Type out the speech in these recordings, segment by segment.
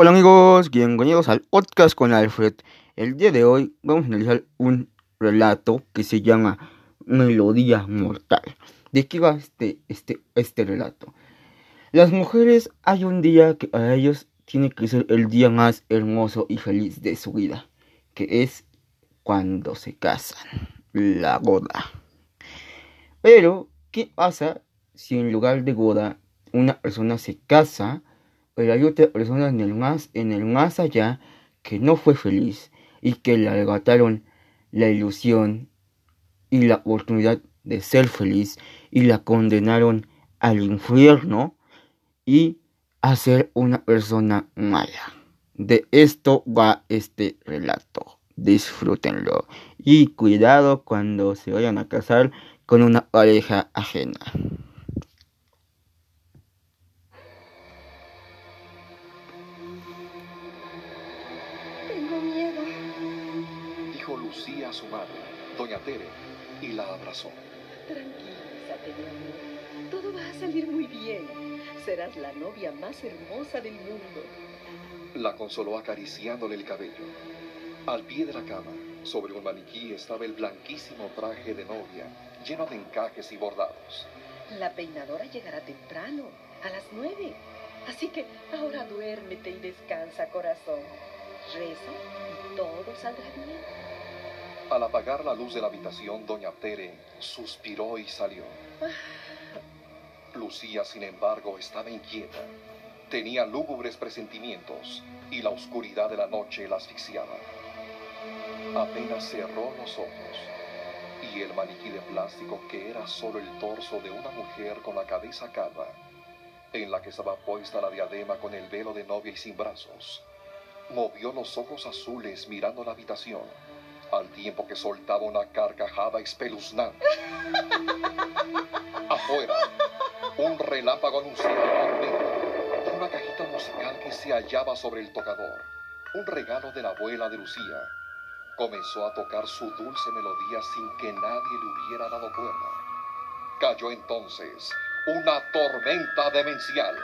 Hola amigos, bienvenidos al podcast con Alfred. El día de hoy vamos a analizar un relato que se llama Melodía Mortal. ¿De qué va este, este, este relato? Las mujeres hay un día que a ellos tiene que ser el día más hermoso y feliz de su vida, que es cuando se casan, la boda. Pero, ¿qué pasa si en lugar de boda una persona se casa, pero hay otra persona en el más, en el más allá que no fue feliz y que le arrebataron la ilusión y la oportunidad de ser feliz y la condenaron al infierno y a ser una persona mala. De esto va este relato. Disfrútenlo. Y cuidado cuando se vayan a casar con una pareja ajena. A su madre, doña Tere, y la abrazó. Tranquilízate, mi amor. Todo va a salir muy bien. Serás la novia más hermosa del mundo. La consoló acariciándole el cabello. Al pie de la cama, sobre un maniquí, estaba el blanquísimo traje de novia, lleno de encajes y bordados. La peinadora llegará temprano, a las nueve. Así que ahora duérmete y descansa, corazón. Reza y todo saldrá bien. Al apagar la luz de la habitación, doña Tere suspiró y salió. Lucía, sin embargo, estaba inquieta. Tenía lúgubres presentimientos y la oscuridad de la noche la asfixiaba. Apenas cerró los ojos y el maniquí de plástico que era solo el torso de una mujer con la cabeza calva, en la que estaba puesta la diadema con el velo de novia y sin brazos, movió los ojos azules mirando la habitación, al tiempo que soltaba una carcajada espeluznante. Afuera, un relámpago anunciaba la una cajita musical que se hallaba sobre el tocador, un regalo de la abuela de Lucía. Comenzó a tocar su dulce melodía sin que nadie le hubiera dado cuenta. Cayó entonces una tormenta demencial.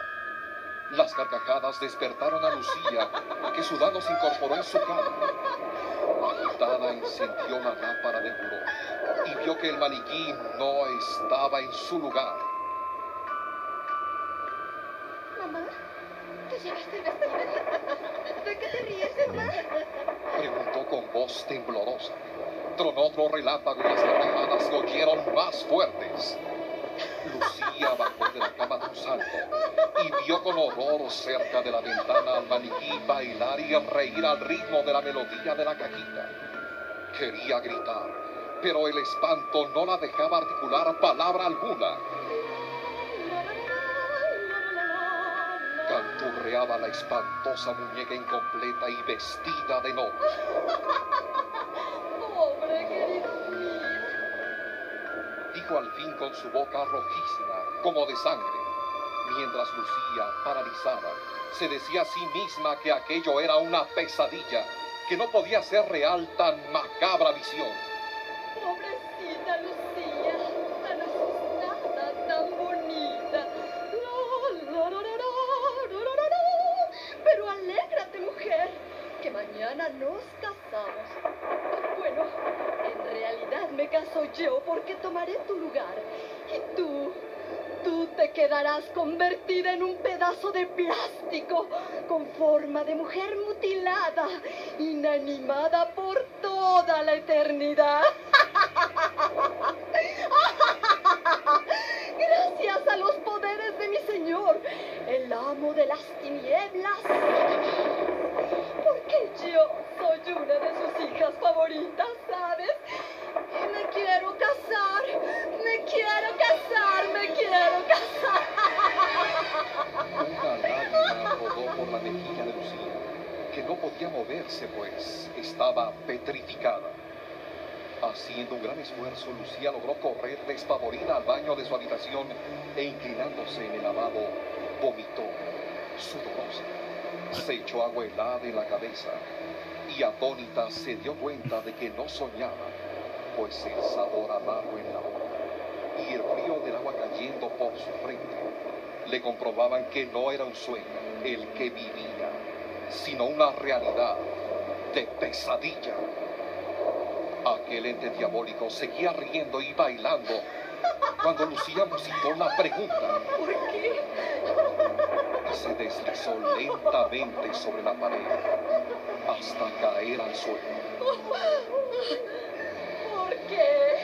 Las carcajadas despertaron a Lucía, que sudando se incorporó en su cama. Agitada encendió la lámpara del buró y vio que el maniquí no estaba en su lugar. Mamá, ¿te llegaste vida? ¿De qué te ríes, mamá? Preguntó con voz temblorosa. Tronó otro relámpago y las carcajadas se oyeron más fuertes. Salto y vio con horror cerca de la ventana al maniquí bailar y reír al ritmo de la melodía de la cajita. Quería gritar, pero el espanto no la dejaba articular palabra alguna. Canturreaba la espantosa muñeca incompleta y vestida de novia. Pobre querido dijo al fin con su boca rojísima, como de sangre, mientras Lucía, paralizada, se decía a sí misma que aquello era una pesadilla, que no podía ser real tan macabra visión. Pobrecita Lucía, tan asustada, tan bonita. No, no, no, Pero alégrate, mujer, que mañana nos casamos. Bueno, en realidad me caso yo porque tomaré tu lugar. Y tú, tú te quedarás convertida en un pedazo de plástico con forma de mujer mutilada, inanimada por toda la eternidad. Petrificada. Haciendo un gran esfuerzo, Lucía logró correr despavorida al baño de su habitación e inclinándose en el lavabo, vomitó, sudorosa. Se echó agua helada en la cabeza y atónita se dio cuenta de que no soñaba, pues el sabor amargo en la boca y el frío del agua cayendo por su frente le comprobaban que no era un sueño el que vivía, sino una realidad de pesadilla. Aquel ente diabólico seguía riendo y bailando cuando Lucía musitó la pregunta ¿Por qué? y se deslizó lentamente sobre la pared hasta caer al suelo. ¿Por qué?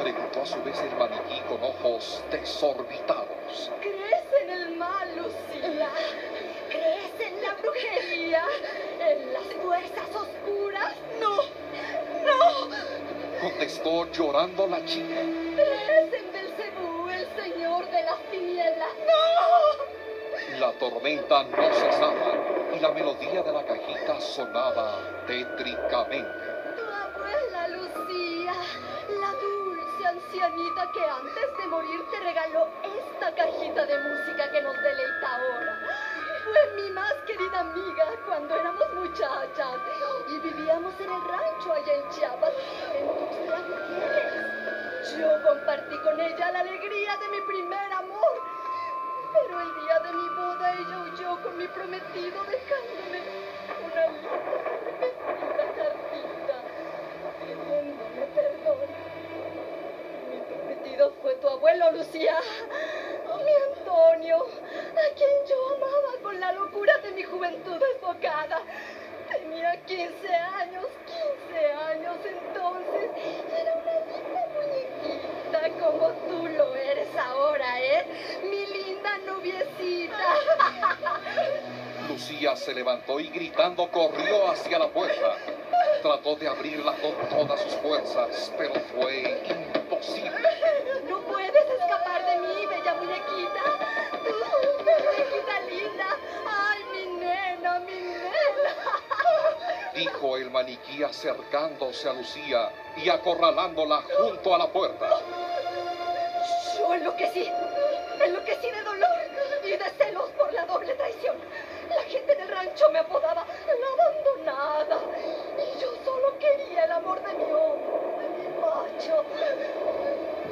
Preguntó a su vez el maniquí con ojos desorbitados. ¿Crees en el mal, Lucía? ¿Crees en la brujería? ¿En las fuerzas oscuras? No, no. Contestó llorando la chica. ¿Crees en Belcebú, el señor de las tinieblas? ¡No! La tormenta no cesaba y la melodía de la cajita sonaba tétricamente. Tu abuela Lucía, la dulce ancianita que antes de morir te regaló esta cajita de música que nos deleita ahora. Fue mi más querida amiga cuando éramos muchachas y vivíamos en el rancho allá en Chiapas, en Tuxtla Gutiérrez. Yo compartí con ella la alegría de mi primer amor. Pero el día de mi boda ella huyó con mi prometido dejándome una linda cartita pidiéndome perdón. Mi prometido fue tu abuelo, Lucía. Mi Antonio, a quien yo amaba con la locura de mi juventud desbocada. Tenía 15 años, 15 años entonces. Era una linda muñequita como tú lo eres ahora, ¿eh? Mi linda noviecita. Lucía se levantó y gritando corrió hacia la puerta. Trató de abrirla con todas sus fuerzas, pero fue imposible. Dijo el maniquí acercándose a Lucía y acorralándola junto a la puerta. Yo enloquecí, enloquecí de dolor y de celos por la doble traición. La gente del rancho me apodaba la abandonada y yo solo quería el amor de mi hombre, de mi macho.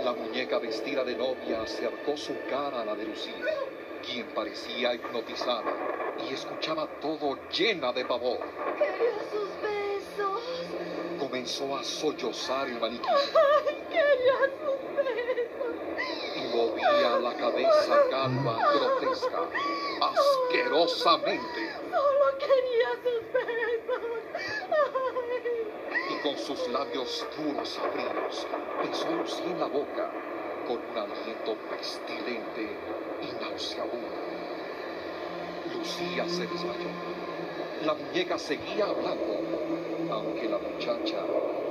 La muñeca vestida de novia acercó su cara a la de Lucía, quien parecía hipnotizada y escuchaba todo llena de pavor. Quería sus besos, Comenzó a sollozar el maniquí ay, quería sus besos. y movía la cabeza calva, grotesca, asquerosamente. Solo quería sus besos. Ay. y con sus labios duros fríos besó a Lucía en la boca con un aliento pestilente y nauseabundo. Lucía se desmayó. La muñeca seguía hablando, aunque la muchacha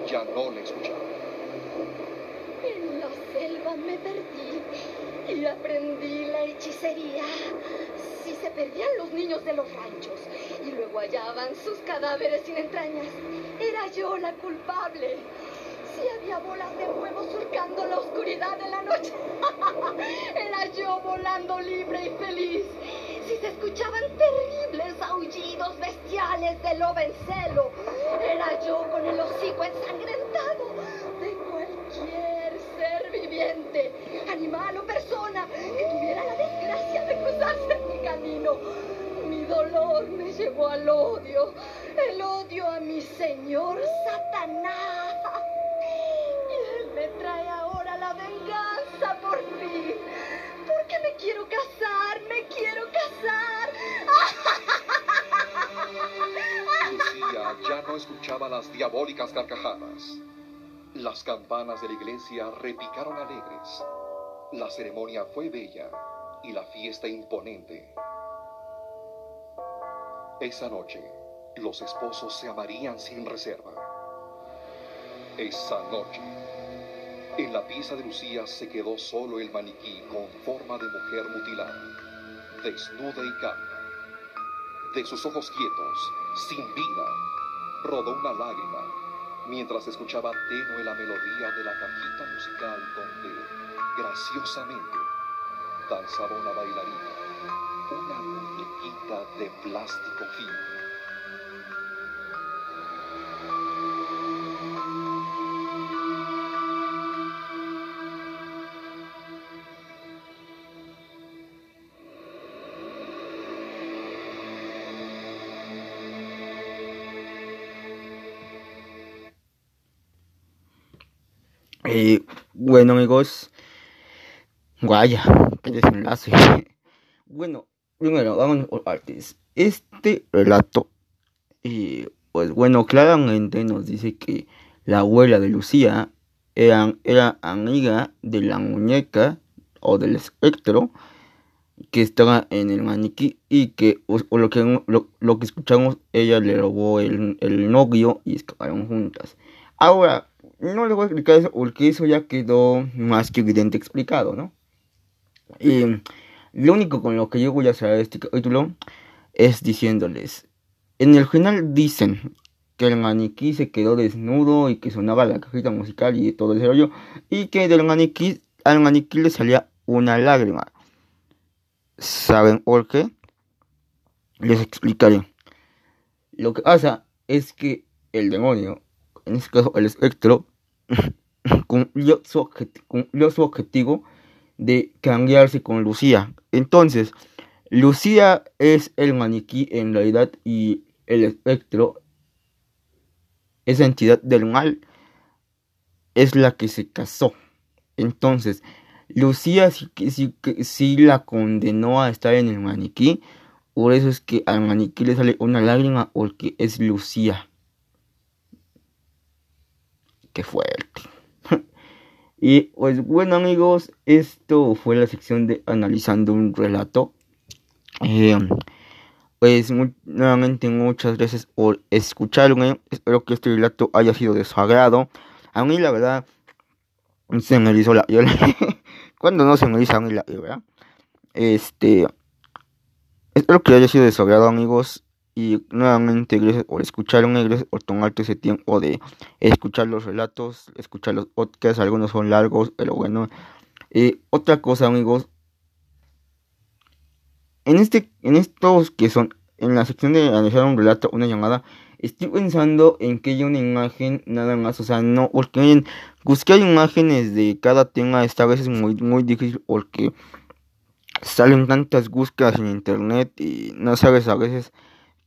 ya no le escuchaba. En la selva me perdí y aprendí la hechicería. Si se perdían los niños de los ranchos y luego hallaban sus cadáveres sin entrañas, era yo la culpable. Si había bolas de fuego surcando la oscuridad de la noche, era yo volando libre y feliz. Se escuchaban terribles aullidos bestiales de lobo en celo, era yo con el hocico ensangrentado de cualquier ser viviente, animal o persona que tuviera la desgracia de cruzarse en mi camino. Mi dolor me llevó al odio, el odio a mi señor Satanás. Y él me trae ahora la venganza por fin. Porque me quiero casar, me quiero casar. Lucía ya no escuchaba las diabólicas carcajadas. Las campanas de la iglesia repicaron alegres. La ceremonia fue bella y la fiesta imponente. Esa noche, los esposos se amarían sin reserva. Esa noche, en la pieza de Lucía se quedó solo el maniquí con forma de mujer mutilada, desnuda y calma. De sus ojos quietos, sin vida, rodó una lágrima mientras escuchaba tenue la melodía de la cajita musical donde, graciosamente, danzaba una bailarina, una muñequita de plástico fino. Eh, bueno amigos, vaya, qué desenlace. bueno, primero vamos por partes. Este relato, eh, pues bueno, claramente nos dice que la abuela de Lucía era, era amiga de la muñeca o del espectro que estaba en el maniquí y que o, o lo que lo, lo, que escuchamos ella le robó el, el novio y escaparon juntas ahora no le voy a explicar eso porque eso ya quedó más que evidente explicado no y lo único con lo que yo voy a hacer este capítulo es diciéndoles en el final dicen que el maniquí se quedó desnudo y que sonaba la cajita musical y todo ese rollo y que del maniquí al maniquí le salía una lágrima ¿Saben por qué? Les explicaré. Lo que pasa es que el demonio, en este caso el espectro, cumplió su, su objetivo de cambiarse con Lucía. Entonces, Lucía es el maniquí en realidad y el espectro, esa entidad del mal, es la que se casó. Entonces, Lucía sí, sí la condenó a estar en el maniquí. Por eso es que al maniquí le sale una lágrima porque es Lucía. Qué fuerte. y pues bueno amigos, esto fue la sección de analizando un relato. Eh, pues nuevamente muchas gracias por escucharme. Espero que este relato haya sido de su agrado. A mí la verdad se me hizo la... cuando no se me hizo a mí la... ¿verdad? Este... Espero que haya sido de su agrado amigos. Y nuevamente gracias por escucharme, gracias por tomarte ese tiempo de escuchar los relatos, escuchar los podcasts, algunos son largos, pero bueno. Eh, otra cosa amigos, en este, en estos que son, en la sección de analizar un relato, una llamada, estoy pensando en que haya una imagen nada más, o sea, no, porque en buscar imágenes de cada tema esta vez es muy, muy difícil porque salen tantas búsquedas en internet y no sabes a veces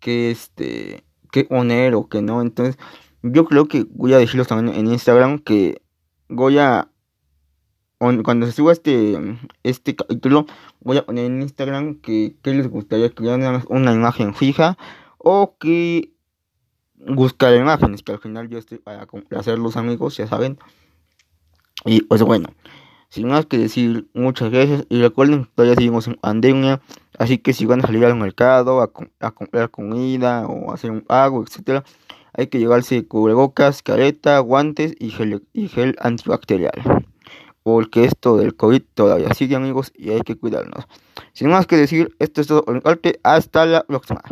qué este qué poner o qué no. Entonces yo creo que voy a decirlos también en Instagram que voy a cuando se suba este este capítulo voy a poner en Instagram que, que les gustaría que una, una imagen fija o que buscar imágenes que al final yo estoy para complacer los amigos ya saben. Y pues bueno sin más que decir, muchas gracias. Y recuerden que todavía seguimos en pandemia. Así que si van a salir al mercado a, comprar comida o hacer un pago, etcétera, hay que llevarse cubrebocas, careta, guantes y gel, y gel antibacterial. Porque esto del COVID todavía sigue, amigos, y hay que cuidarnos. Sin más que decir, esto es todo por mi parte. Hasta la próxima.